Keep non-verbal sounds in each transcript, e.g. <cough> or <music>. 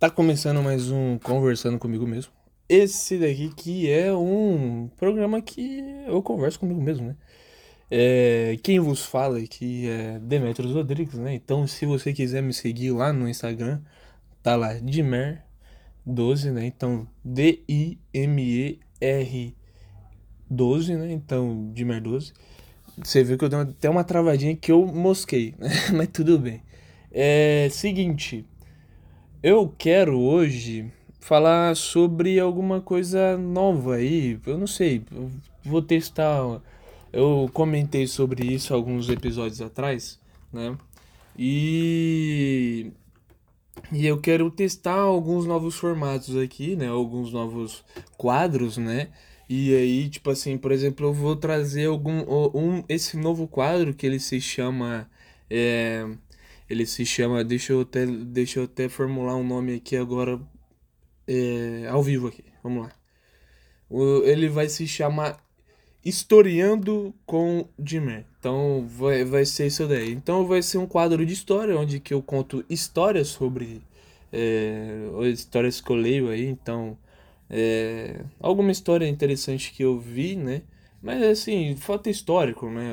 Tá começando mais um Conversando Comigo Mesmo. Esse daqui que é um programa que eu converso comigo mesmo, né? É, quem vos fala aqui é Demetrios Rodrigues, né? Então, se você quiser me seguir lá no Instagram, tá lá, Dimer12, né? Então, D-I-M-E-R 12, né? Então, Dimer12. Você viu que eu dei até uma travadinha que eu mosquei, né? <laughs> Mas tudo bem. É seguinte, eu quero hoje falar sobre alguma coisa nova aí. Eu não sei, eu vou testar. Eu comentei sobre isso alguns episódios atrás, né? E e eu quero testar alguns novos formatos aqui, né? Alguns novos quadros, né? E aí, tipo assim, por exemplo, eu vou trazer algum um esse novo quadro que ele se chama é, ele se chama, deixa eu até, deixa eu até formular um nome aqui agora, é, ao vivo aqui, vamos lá. O, ele vai se chamar Historiando com Jimmer. Então vai, vai ser isso daí. Então vai ser um quadro de história, onde que eu conto histórias sobre é, histórias que eu leio aí. Então, é, alguma história interessante que eu vi, né? Mas assim, fato histórico, né?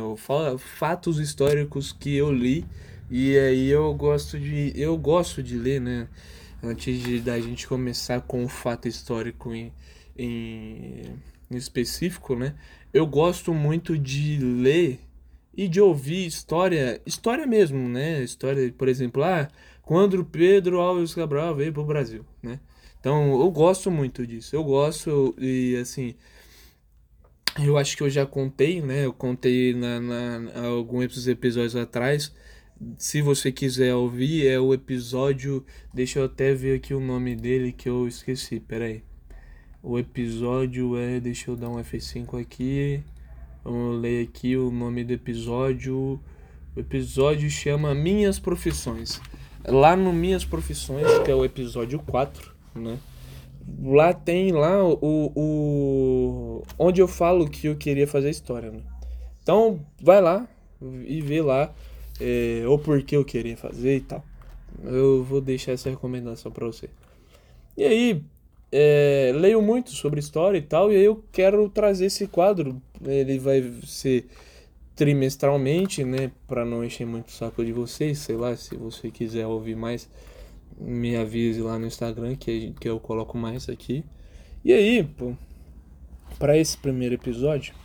Fatos históricos que eu li e aí eu gosto de eu gosto de ler, né? Antes de da gente começar com o fato histórico em, em, em específico, né? Eu gosto muito de ler e de ouvir história, história mesmo, né? História, por exemplo, ah, quando Pedro Alves Cabral veio para o Brasil, né? Então, eu gosto muito disso. Eu gosto e assim, eu acho que eu já contei, né? Eu contei na, na alguns episódios atrás se você quiser ouvir, é o episódio. Deixa eu até ver aqui o nome dele que eu esqueci. Pera aí. O episódio é. Deixa eu dar um F5 aqui. Vamos ler aqui o nome do episódio. O episódio chama Minhas Profissões. Lá no Minhas Profissões, que é o episódio 4, né? Lá tem lá o, o onde eu falo que eu queria fazer história, né? Então, vai lá e vê lá é, ou porque eu queria fazer e tal. Eu vou deixar essa recomendação para você. E aí, é, leio muito sobre história e tal, e aí eu quero trazer esse quadro. Ele vai ser trimestralmente, né, para não encher muito o saco de vocês, sei lá, se você quiser ouvir mais, me avise lá no Instagram que, que eu coloco mais aqui. E aí, para esse primeiro episódio,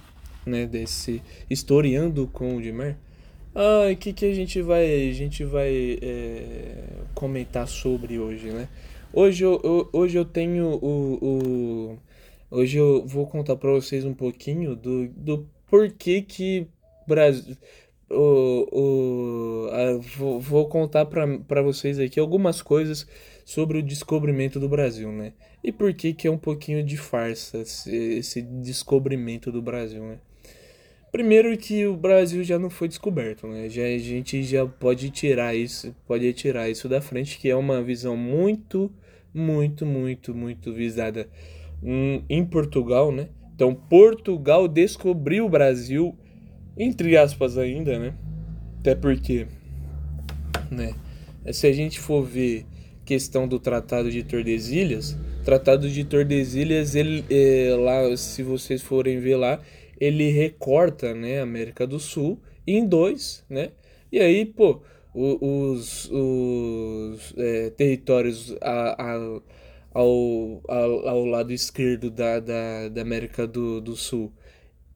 né, desse Historiando com o Dimer, ah, o que, que a gente vai, a gente vai é, comentar sobre hoje, né? Hoje eu, eu, hoje eu tenho o, o. Hoje eu vou contar para vocês um pouquinho do, do porquê que Brasil. O, o, a, vou, vou contar para vocês aqui algumas coisas sobre o descobrimento do Brasil, né? E por que, que é um pouquinho de farsa esse, esse descobrimento do Brasil, né? Primeiro que o Brasil já não foi descoberto, né? Já, a gente já pode tirar isso, pode tirar isso da frente, que é uma visão muito, muito, muito, muito visada em Portugal, né? Então Portugal descobriu o Brasil, entre aspas ainda, né? Até porque, né? Se a gente for ver questão do Tratado de Tordesilhas, Tratado de Tordesilhas, ele é, lá, se vocês forem ver lá, ele recorta, né, a América do Sul em dois, né? E aí, pô, os, os é, territórios a, a, ao, ao, ao, lado esquerdo da, da, da América do, do Sul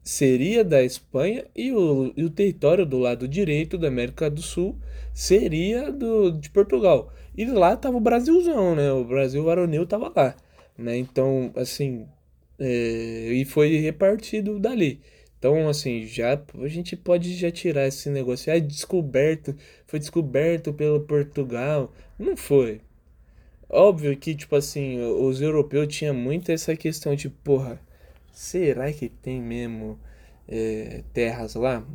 seria da Espanha e o, e o território do lado direito da América do Sul seria do, de Portugal. E lá tava o Brasilzão, né? O Brasil varonil tava lá, né? Então, assim, é, e foi repartido dali. Então, assim, já a gente pode já tirar esse negócio. Ah, descoberto, foi descoberto pelo Portugal. Não foi. Óbvio que, tipo assim, os europeus tinham muito essa questão de, porra, será que tem mesmo é, terras lá?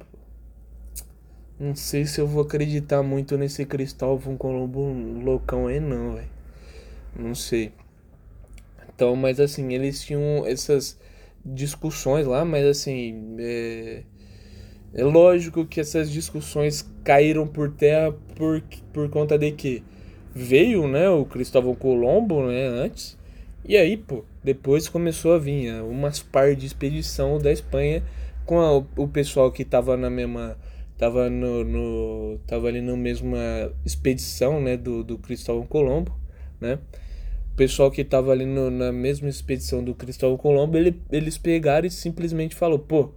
Não sei se eu vou acreditar muito nesse Cristóvão Colombo loucão aí, não, velho. Não sei. Então, mas assim, eles tinham essas discussões lá, mas assim, é, é lógico que essas discussões caíram por terra por, por conta de que veio, né, o Cristóvão Colombo, né, antes. E aí, pô, depois começou a vir né, umas par de expedição da Espanha com a, o pessoal que tava na mesma tava no, no tava ali na mesma expedição, né, do, do Cristóvão Colombo, né? O pessoal que tava ali no, na mesma expedição do Cristóvão Colombo, ele, eles pegaram e simplesmente falou, pô,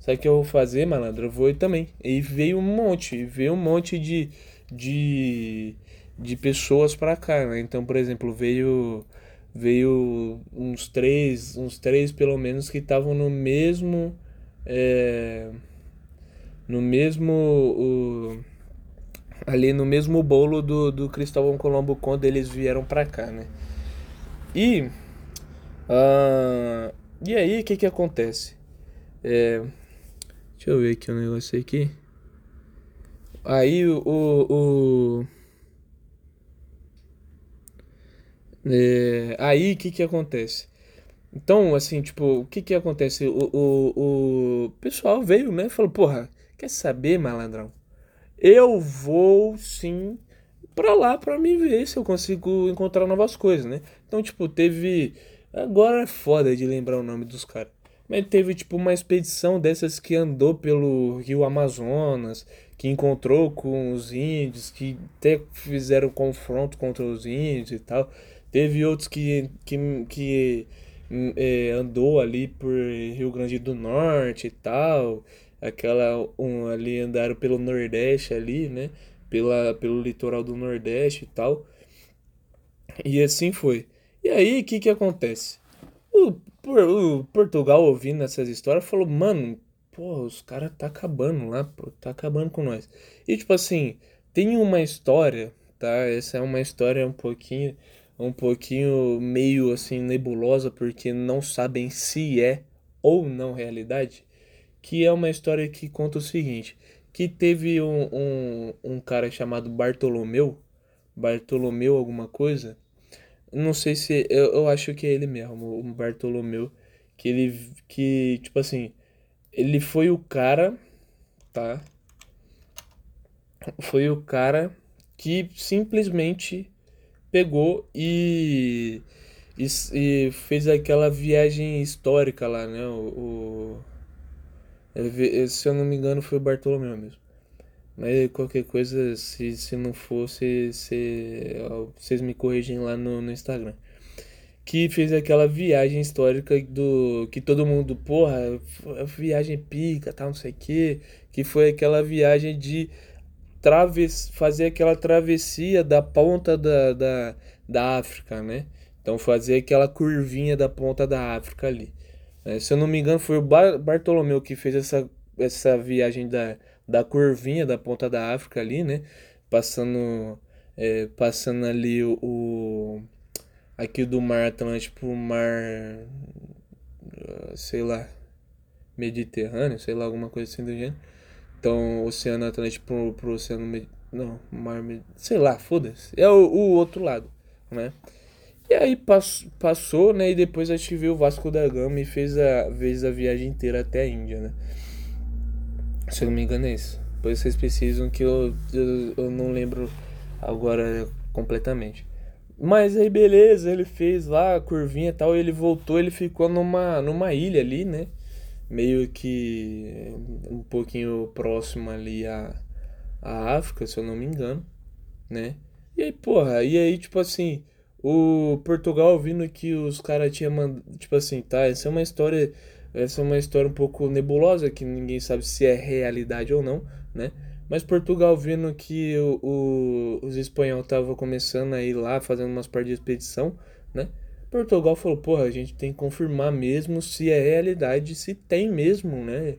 sabe o que eu vou fazer, malandro? Eu vou também. E veio um monte, veio um monte de de, de pessoas para cá, né? Então, por exemplo, veio veio uns três, uns três pelo menos que estavam no mesmo é, no mesmo o, ali no mesmo bolo do, do Cristóvão Colombo quando eles vieram para cá, né? E uh, e aí o que que acontece? É, deixa eu ver aqui o um negócio aqui. Aí o, o, o é, aí o que que acontece? Então, assim, tipo, o que que acontece? O, o, o pessoal veio, né? Falou, porra, quer saber, malandrão? Eu vou sim pra lá pra me ver se eu consigo encontrar novas coisas, né? Então, tipo, teve. Agora é foda de lembrar o nome dos caras. Mas teve, tipo, uma expedição dessas que andou pelo rio Amazonas, que encontrou com os índios, que até fizeram confronto contra os índios e tal. Teve outros que, que, que é, andou ali por Rio Grande do Norte e tal. Aquela um, ali andaram pelo Nordeste ali, né? Pela, pelo litoral do Nordeste e tal. E assim foi. E aí, o que que acontece? O, o Portugal ouvindo essas histórias falou, mano, pô, os caras tá acabando lá, pô, tá acabando com nós. E tipo assim, tem uma história, tá? Essa é uma história um pouquinho um pouquinho meio assim nebulosa porque não sabem se é ou não realidade, que é uma história que conta o seguinte, que teve um, um, um cara chamado Bartolomeu, Bartolomeu alguma coisa, não sei se, eu, eu acho que é ele mesmo, o Bartolomeu, que ele, que, tipo assim, ele foi o cara, tá? Foi o cara que simplesmente pegou e, e, e, fez aquela viagem histórica lá, né? O, o, se eu não me engano foi o Bartolomeu mesmo. Mas qualquer coisa, se, se não fosse, se, vocês me corrigem lá no, no Instagram. Que fez aquela viagem histórica do. Que todo mundo, porra, viagem pica, tal, não sei o que. Que foi aquela viagem de traves, fazer aquela travessia da ponta da, da, da África, né? Então fazer aquela curvinha da ponta da África ali. É, se eu não me engano, foi o Bar Bartolomeu que fez essa, essa viagem da, da curvinha da ponta da África ali, né? Passando, é, passando ali o, o, aqui do mar Atlântico pro mar, sei lá, Mediterrâneo, sei lá, alguma coisa assim do gênero. Então, Oceano Atlântico pro, pro Oceano. Med... Não, Mar. Med... Sei lá, foda-se. É o, o, outro lado, né? E aí pass, passou, né? E depois a gente viu o Vasco da Gama e fez a, fez a viagem inteira até a Índia, né? Se eu não me engano é isso. Depois vocês precisam que eu, eu, eu não lembro agora completamente. Mas aí beleza, ele fez lá a curvinha e tal, ele voltou, ele ficou numa, numa ilha ali, né? meio que um pouquinho próximo ali à, à África, se eu não me engano, né? E aí, porra, e aí, tipo assim, o Portugal vindo que os caras tinham mandado, tipo assim, tá, essa é uma história, essa é uma história um pouco nebulosa, que ninguém sabe se é realidade ou não, né? Mas Portugal vendo que o, o os espanhóis estavam começando a ir lá, fazendo umas partes de expedição, né? Portugal falou, porra, a gente tem que confirmar mesmo se é realidade, se tem mesmo, né?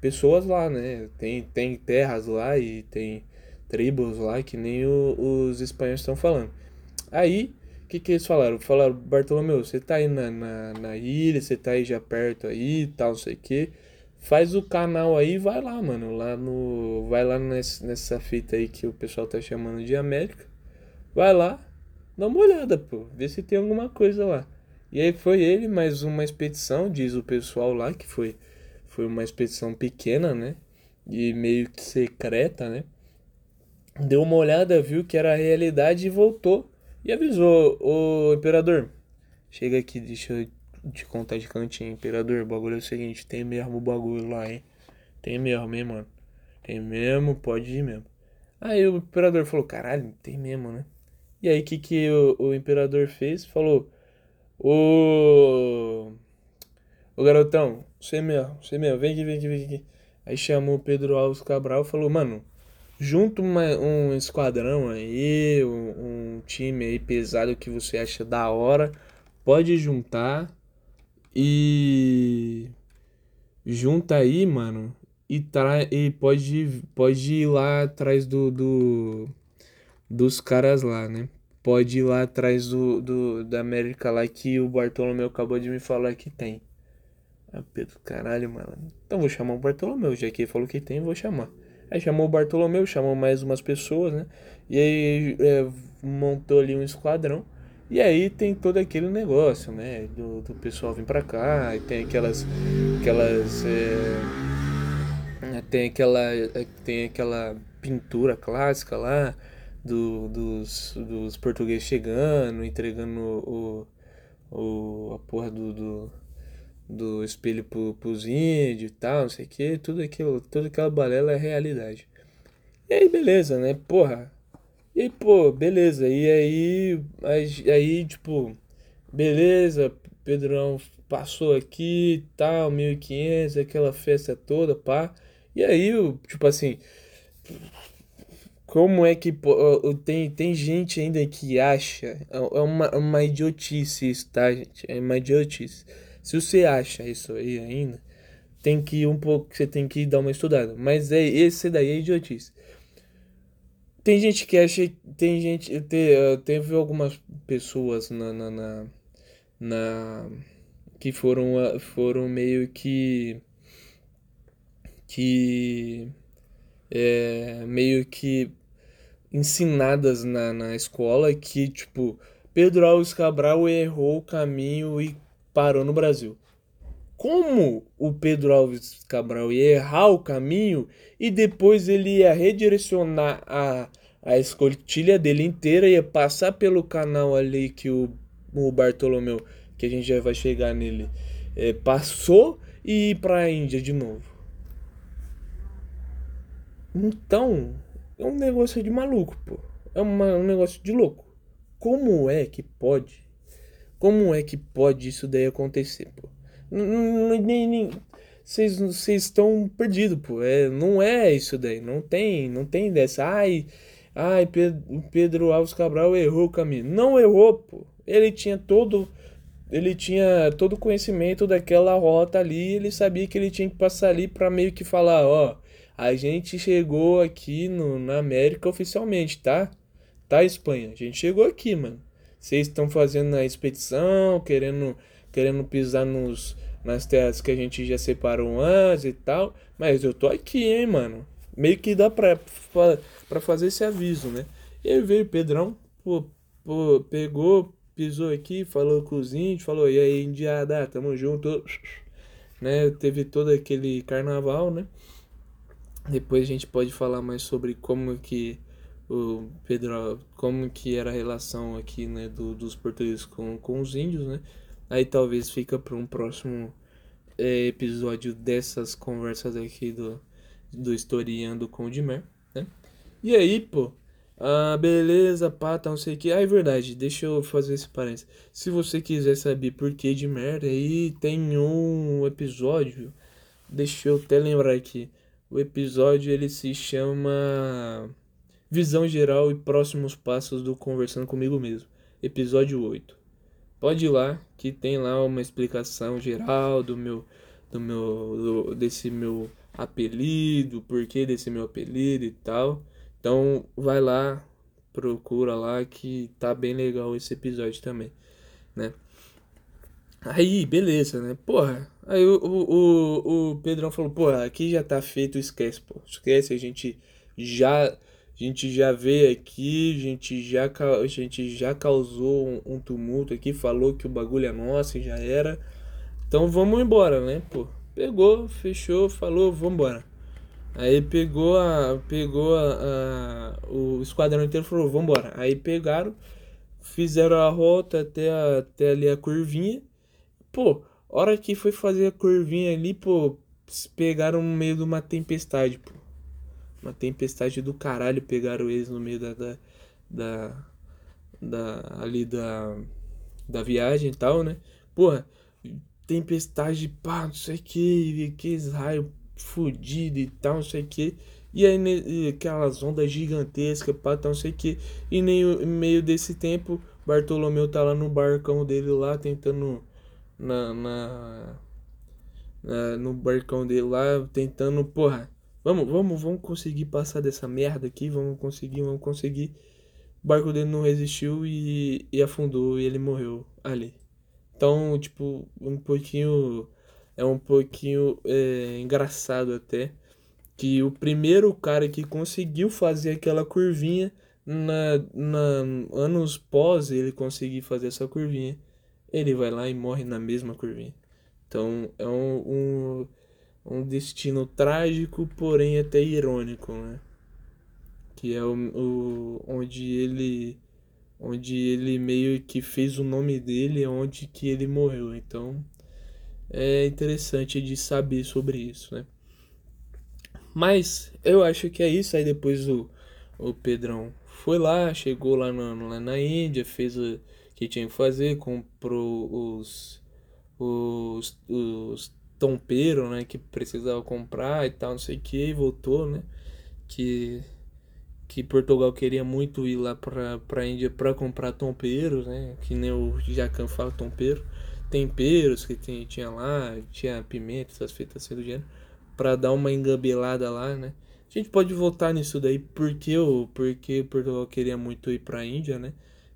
Pessoas lá, né? Tem, tem terras lá e tem tribos lá que nem o, os espanhóis estão falando. Aí, que, que eles falaram? Falaram, Bartolomeu, você tá aí na, na, na ilha, você tá aí já perto aí tal, não sei o que. Faz o canal aí e vai lá, mano. Lá no. Vai lá nessa, nessa fita aí que o pessoal tá chamando de América. Vai lá, dá uma olhada, pô, vê se tem alguma coisa lá. E aí foi ele mais uma expedição, diz o pessoal lá, que foi, foi uma expedição pequena, né? E meio que secreta, né? deu uma olhada, viu que era a realidade e voltou e avisou o imperador. Chega aqui, deixa eu te contar de cantinho, imperador. O bagulho é o seguinte, tem mesmo o bagulho lá, hein? Tem mesmo, hein, mano? Tem mesmo, pode ir mesmo. Aí o imperador falou, caralho, tem mesmo, né? E aí o que, que o, o imperador fez? Falou, ô. Ô garotão, você mesmo, você mesmo, vem aqui, vem aqui, vem aqui. Aí chamou o Pedro Alves Cabral e falou, mano, junta um esquadrão aí, um, um time aí pesado que você acha da hora. Pode juntar e junta aí, mano, e, tra e pode, pode ir lá atrás do, do dos caras lá, né? Pode ir lá atrás do, do da América lá que o Bartolomeu acabou de me falar que tem. Ah, Pedro, caralho, mano. Então vou chamar o Bartolomeu, já que ele falou que tem, vou chamar. Aí chamou o Bartolomeu, chamou mais umas pessoas, né? E aí é, montou ali um esquadrão. E aí tem todo aquele negócio, né? Do, do pessoal vir pra cá, e tem aquelas. aquelas. É, tem aquela. É, tem aquela pintura clássica lá do, dos, dos portugueses chegando, entregando o, o, a porra do, do, do espelho pro, pros índios e tal, não sei o que, tudo aquilo, toda aquela balela é realidade. E aí, beleza, né? Porra, e aí, pô, beleza. E aí, aí, tipo, beleza, Pedrão passou aqui e tal, 1500, aquela festa toda, pá. E aí, tipo assim, como é que tem, tem gente ainda que acha, é, é uma, uma idiotice isso, tá, gente? É uma idiotice. Se você acha isso aí ainda, tem que um pouco, você tem que dar uma estudada. Mas é, esse daí é idiotice. Tem gente que acha. Tem gente. Te, uh, teve algumas pessoas na, na, na, na que foram, uh, foram meio que. Que. É, meio que ensinadas na, na escola que, tipo, Pedro Alves Cabral errou o caminho e parou no Brasil. Como o Pedro Alves Cabral ia errar o caminho e depois ele ia redirecionar a, a escotilha dele inteira ia passar pelo canal ali que o, o Bartolomeu, que a gente já vai chegar nele, é, passou e ir para a Índia de novo. Então, é um negócio de maluco, pô. É uma, um negócio de louco. Como é que pode? Como é que pode isso daí acontecer, pô? Vocês estão perdidos, pô. É, não é isso daí. Não tem, não tem dessa. Ai, Ai, Pedro, Pedro Alves Cabral errou o caminho. Não errou, pô. Ele tinha todo ele tinha todo o conhecimento daquela rota ali, ele sabia que ele tinha que passar ali para meio que falar, ó, a gente chegou aqui no, na América oficialmente, tá? Tá, Espanha? A gente chegou aqui, mano. Vocês estão fazendo a expedição, querendo querendo pisar nos nas terras que a gente já separou antes e tal, mas eu tô aqui, hein, mano. Meio que dá pra para fazer esse aviso, né? E aí veio o Pedrão, pô, pô, pegou, pisou aqui, falou com os índios, falou, e aí, indiada, tamo junto, <laughs> né? Teve todo aquele carnaval, né? Depois a gente pode falar mais sobre como que o Pedro, como que era a relação aqui, né, do, dos portugueses com, com os índios, né? Aí talvez fica para um próximo é, episódio dessas conversas aqui do, do Historiando com o Dimer, né? E aí, pô, ah, beleza, pá, tá, não sei o que. Ah, é verdade, deixa eu fazer esse parênteses. Se você quiser saber por que de merda, aí tem um episódio, deixa eu até lembrar aqui. O episódio ele se chama Visão Geral e Próximos Passos do Conversando Comigo Mesmo. Episódio 8. Pode ir lá, que tem lá uma explicação geral do meu, do meu, do, desse meu apelido, porquê desse meu apelido e tal. Então vai lá, procura lá que tá bem legal esse episódio também, né? Aí, beleza, né? Porra, aí o, o, o, Pedrão falou, porra, aqui já tá feito, esquece, pô. Esquece, a gente já a gente já veio aqui, a gente já, a gente já causou um, um tumulto aqui, falou que o bagulho é nosso e já era. Então vamos embora, né, pô? Pegou, fechou, falou, vamos embora. Aí pegou a. Pegou a, a, o esquadrão inteiro falou, vambora. Aí pegaram, fizeram a rota até, a, até ali a curvinha. Pô, hora que foi fazer a curvinha ali, pô, pegaram no meio de uma tempestade, pô. Uma tempestade do caralho pegaram eles no meio da. da, da, da ali da. Da viagem e tal, né? Porra, tempestade, pá, não sei o que, que raios fudido e tal, não sei o que. E aí, e aquelas ondas gigantescas, pá, tal, não sei o que. E nem em meio desse tempo, Bartolomeu tá lá no barcão dele lá, tentando. Na, na, na, no barcão dele lá, tentando, porra. Vamos, vamos, vamos conseguir passar dessa merda aqui, vamos conseguir, vamos conseguir. O barco dele não resistiu e, e afundou e ele morreu ali. Então, tipo, um pouquinho é um pouquinho é, engraçado até que o primeiro cara que conseguiu fazer aquela curvinha na, na anos pós ele conseguir fazer essa curvinha ele vai lá e morre na mesma curvinha então é um, um, um destino trágico porém até irônico né que é o, o onde ele onde ele meio que fez o nome dele onde que ele morreu então é interessante de saber sobre isso, né? Mas eu acho que é isso. Aí depois o, o Pedrão foi lá, chegou lá na, lá na Índia, fez o que tinha que fazer, comprou os, os, os tompeiros, né? Que precisava comprar e tal, não sei o que, e voltou, né? Que, que Portugal queria muito ir lá pra, pra Índia pra comprar tompeiros, né? Que nem o Jacan fala tompeiro temperos que tinha lá, tinha pimenta, essas feitas assim do gênero, para dar uma engabelada lá, né? A gente pode voltar nisso daí porque porque Portugal queria muito ir para a Índia, né?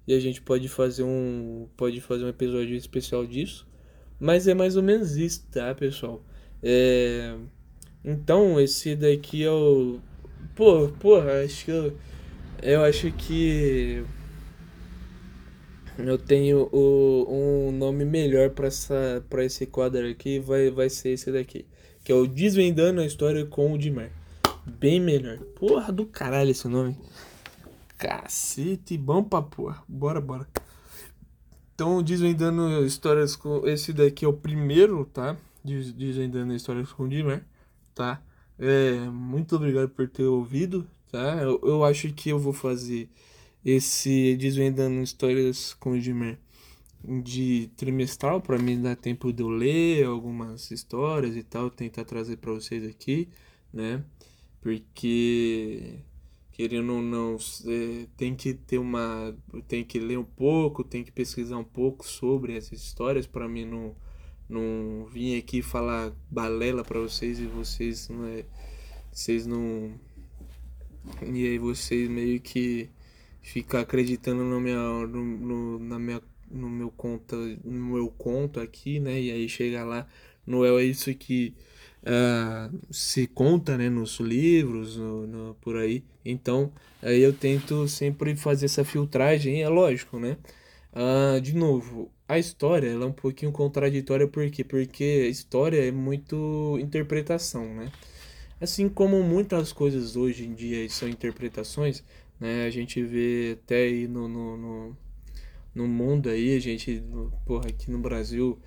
E a gente pode fazer um pode fazer um episódio especial disso. Mas é mais ou menos isso, tá, pessoal? É... Então, esse daqui é o pô, porra, acho que eu, eu acho que eu tenho o, um nome melhor para essa para esse quadro aqui, vai vai ser esse daqui, que é o Desvendando a história com o Dimar. Bem melhor. Porra do caralho esse nome. Cacete, bom pra porra. Bora, bora. Então, Desvendando histórias com esse daqui é o primeiro, tá? Desvendando histórias com o Dimar, tá? É, muito obrigado por ter ouvido, tá? Eu, eu acho que eu vou fazer esse Desvendando Histórias com o Edmer de trimestral para mim dar tempo de eu ler algumas histórias e tal, tentar trazer para vocês aqui, né? Porque querendo ou não, é, tem que ter uma, tem que ler um pouco, tem que pesquisar um pouco sobre essas histórias para mim não não vir aqui falar balela para vocês e vocês não é, vocês não e aí vocês meio que ficar acreditando no, minha, no, no, na minha, no meu conta, no meu conto aqui, né? E aí chega lá, não é isso que uh, se conta, né? Nos livros, no, no, por aí. Então, aí eu tento sempre fazer essa filtragem, é lógico, né? Uh, de novo, a história ela é um pouquinho contraditória, por quê? Porque história é muito interpretação, né? Assim como muitas coisas hoje em dia são interpretações, né? A gente vê até aí no, no, no, no mundo aí, a gente, porra, aqui no Brasil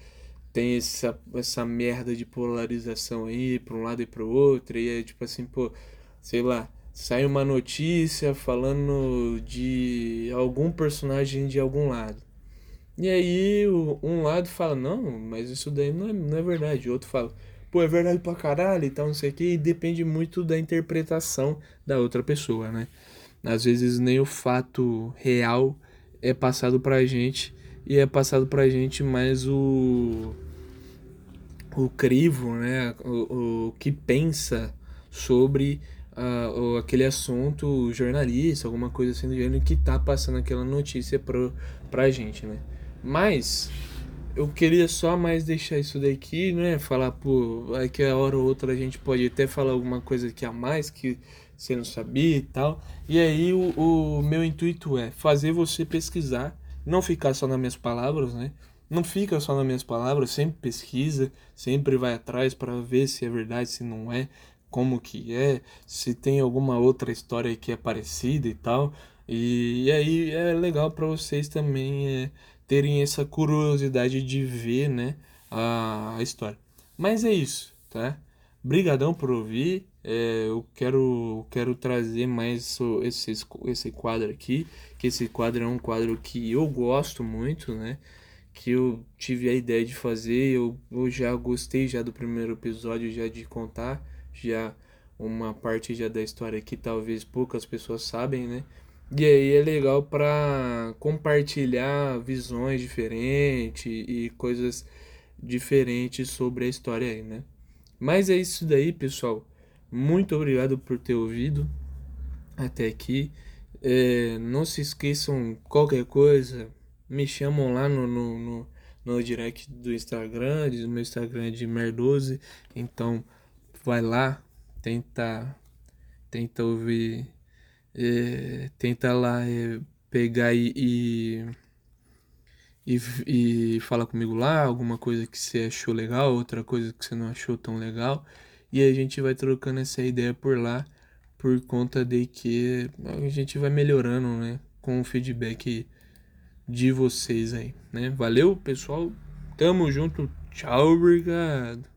tem essa, essa merda de polarização aí para um lado e para o outro, e é tipo assim, pô, sei lá, sai uma notícia falando de algum personagem de algum lado. E aí um lado fala, não, mas isso daí não é, não é verdade. O outro fala, pô, é verdade pra caralho e tal, não sei o que, e depende muito da interpretação da outra pessoa, né? Às vezes nem o fato real é passado pra gente e é passado pra gente mais o o crivo, né, o, o que pensa sobre uh, aquele assunto, jornalista, alguma coisa assim do gênero que tá passando aquela notícia pro, pra gente, né. Mas eu queria só mais deixar isso daqui, né, falar, pô, que a hora ou outra a gente pode até falar alguma coisa aqui a mais que você não sabia e tal. E aí o, o meu intuito é fazer você pesquisar, não ficar só nas minhas palavras, né? Não fica só nas minhas palavras, sempre pesquisa, sempre vai atrás para ver se é verdade, se não é. como que é, se tem alguma outra história que é parecida e tal. E, e aí é legal para vocês também é, terem essa curiosidade de ver, né, a, a história. Mas é isso, tá? Brigadão por ouvir. É, eu quero, quero trazer mais esse, esse quadro aqui, que esse quadro é um quadro que eu gosto muito, né? Que eu tive a ideia de fazer, eu, eu já gostei já do primeiro episódio, já de contar, já uma parte já da história que talvez poucas pessoas sabem, né? E aí é legal para compartilhar visões diferentes e coisas diferentes sobre a história aí, né? Mas é isso daí, pessoal. Muito obrigado por ter ouvido até aqui. É, não se esqueçam, qualquer coisa, me chamam lá no, no, no, no direct do Instagram, do meu Instagram é de Mer12. Então, vai lá, tenta, tenta ouvir, é, tenta lá é, pegar e, e, e, e falar comigo lá, alguma coisa que você achou legal, outra coisa que você não achou tão legal e a gente vai trocando essa ideia por lá por conta de que a gente vai melhorando, né, com o feedback de vocês aí, né? Valeu, pessoal. Tamo junto. Tchau, obrigado.